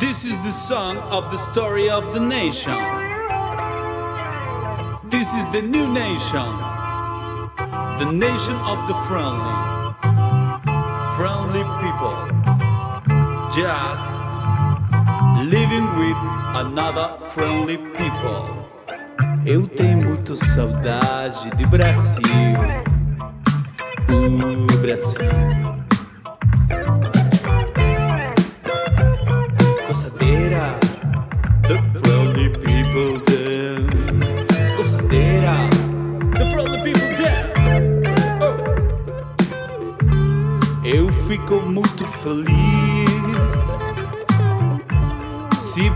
This is the song of the story of the nation. This is the new nation. The nation of the friendly. Friendly people. Just living with another friendly people. Eu tenho muito saudade de Brasil. O Brasil. Eu fico muito feliz se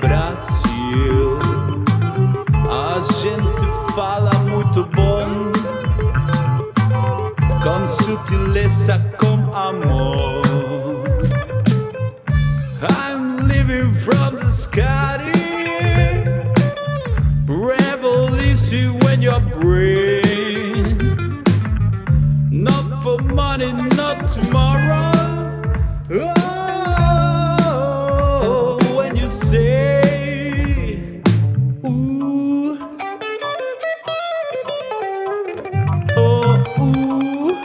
Brasil. A gente fala muito bom, com sutileza, com amor. I'm living from the sky. Revolution when you're brain. Money, not tomorrow. Oh, when you say, ooh, oh, ooh.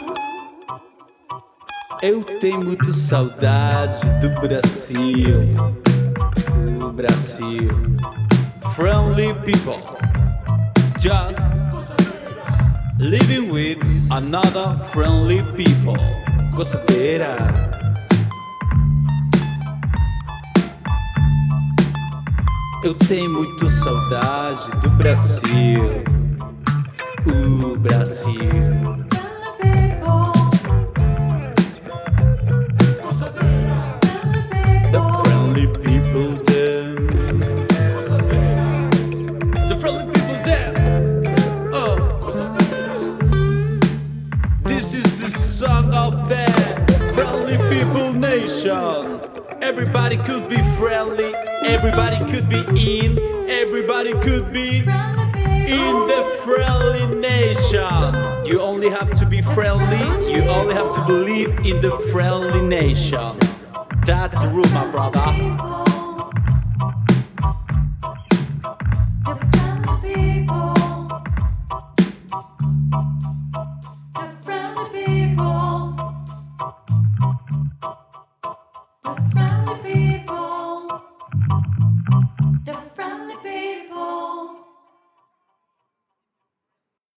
Eu tenho muito saudade do Brasil. O Brasil. Friendly people. Just living with another friendly people. Coçadeira. Eu tenho muito saudade do Brasil. O Brasil. People nation. Everybody could be friendly. Everybody could be in. Everybody could be in the friendly nation. You only have to be friendly. You only have to believe in the friendly nation. That's the rule, my brother. Ja.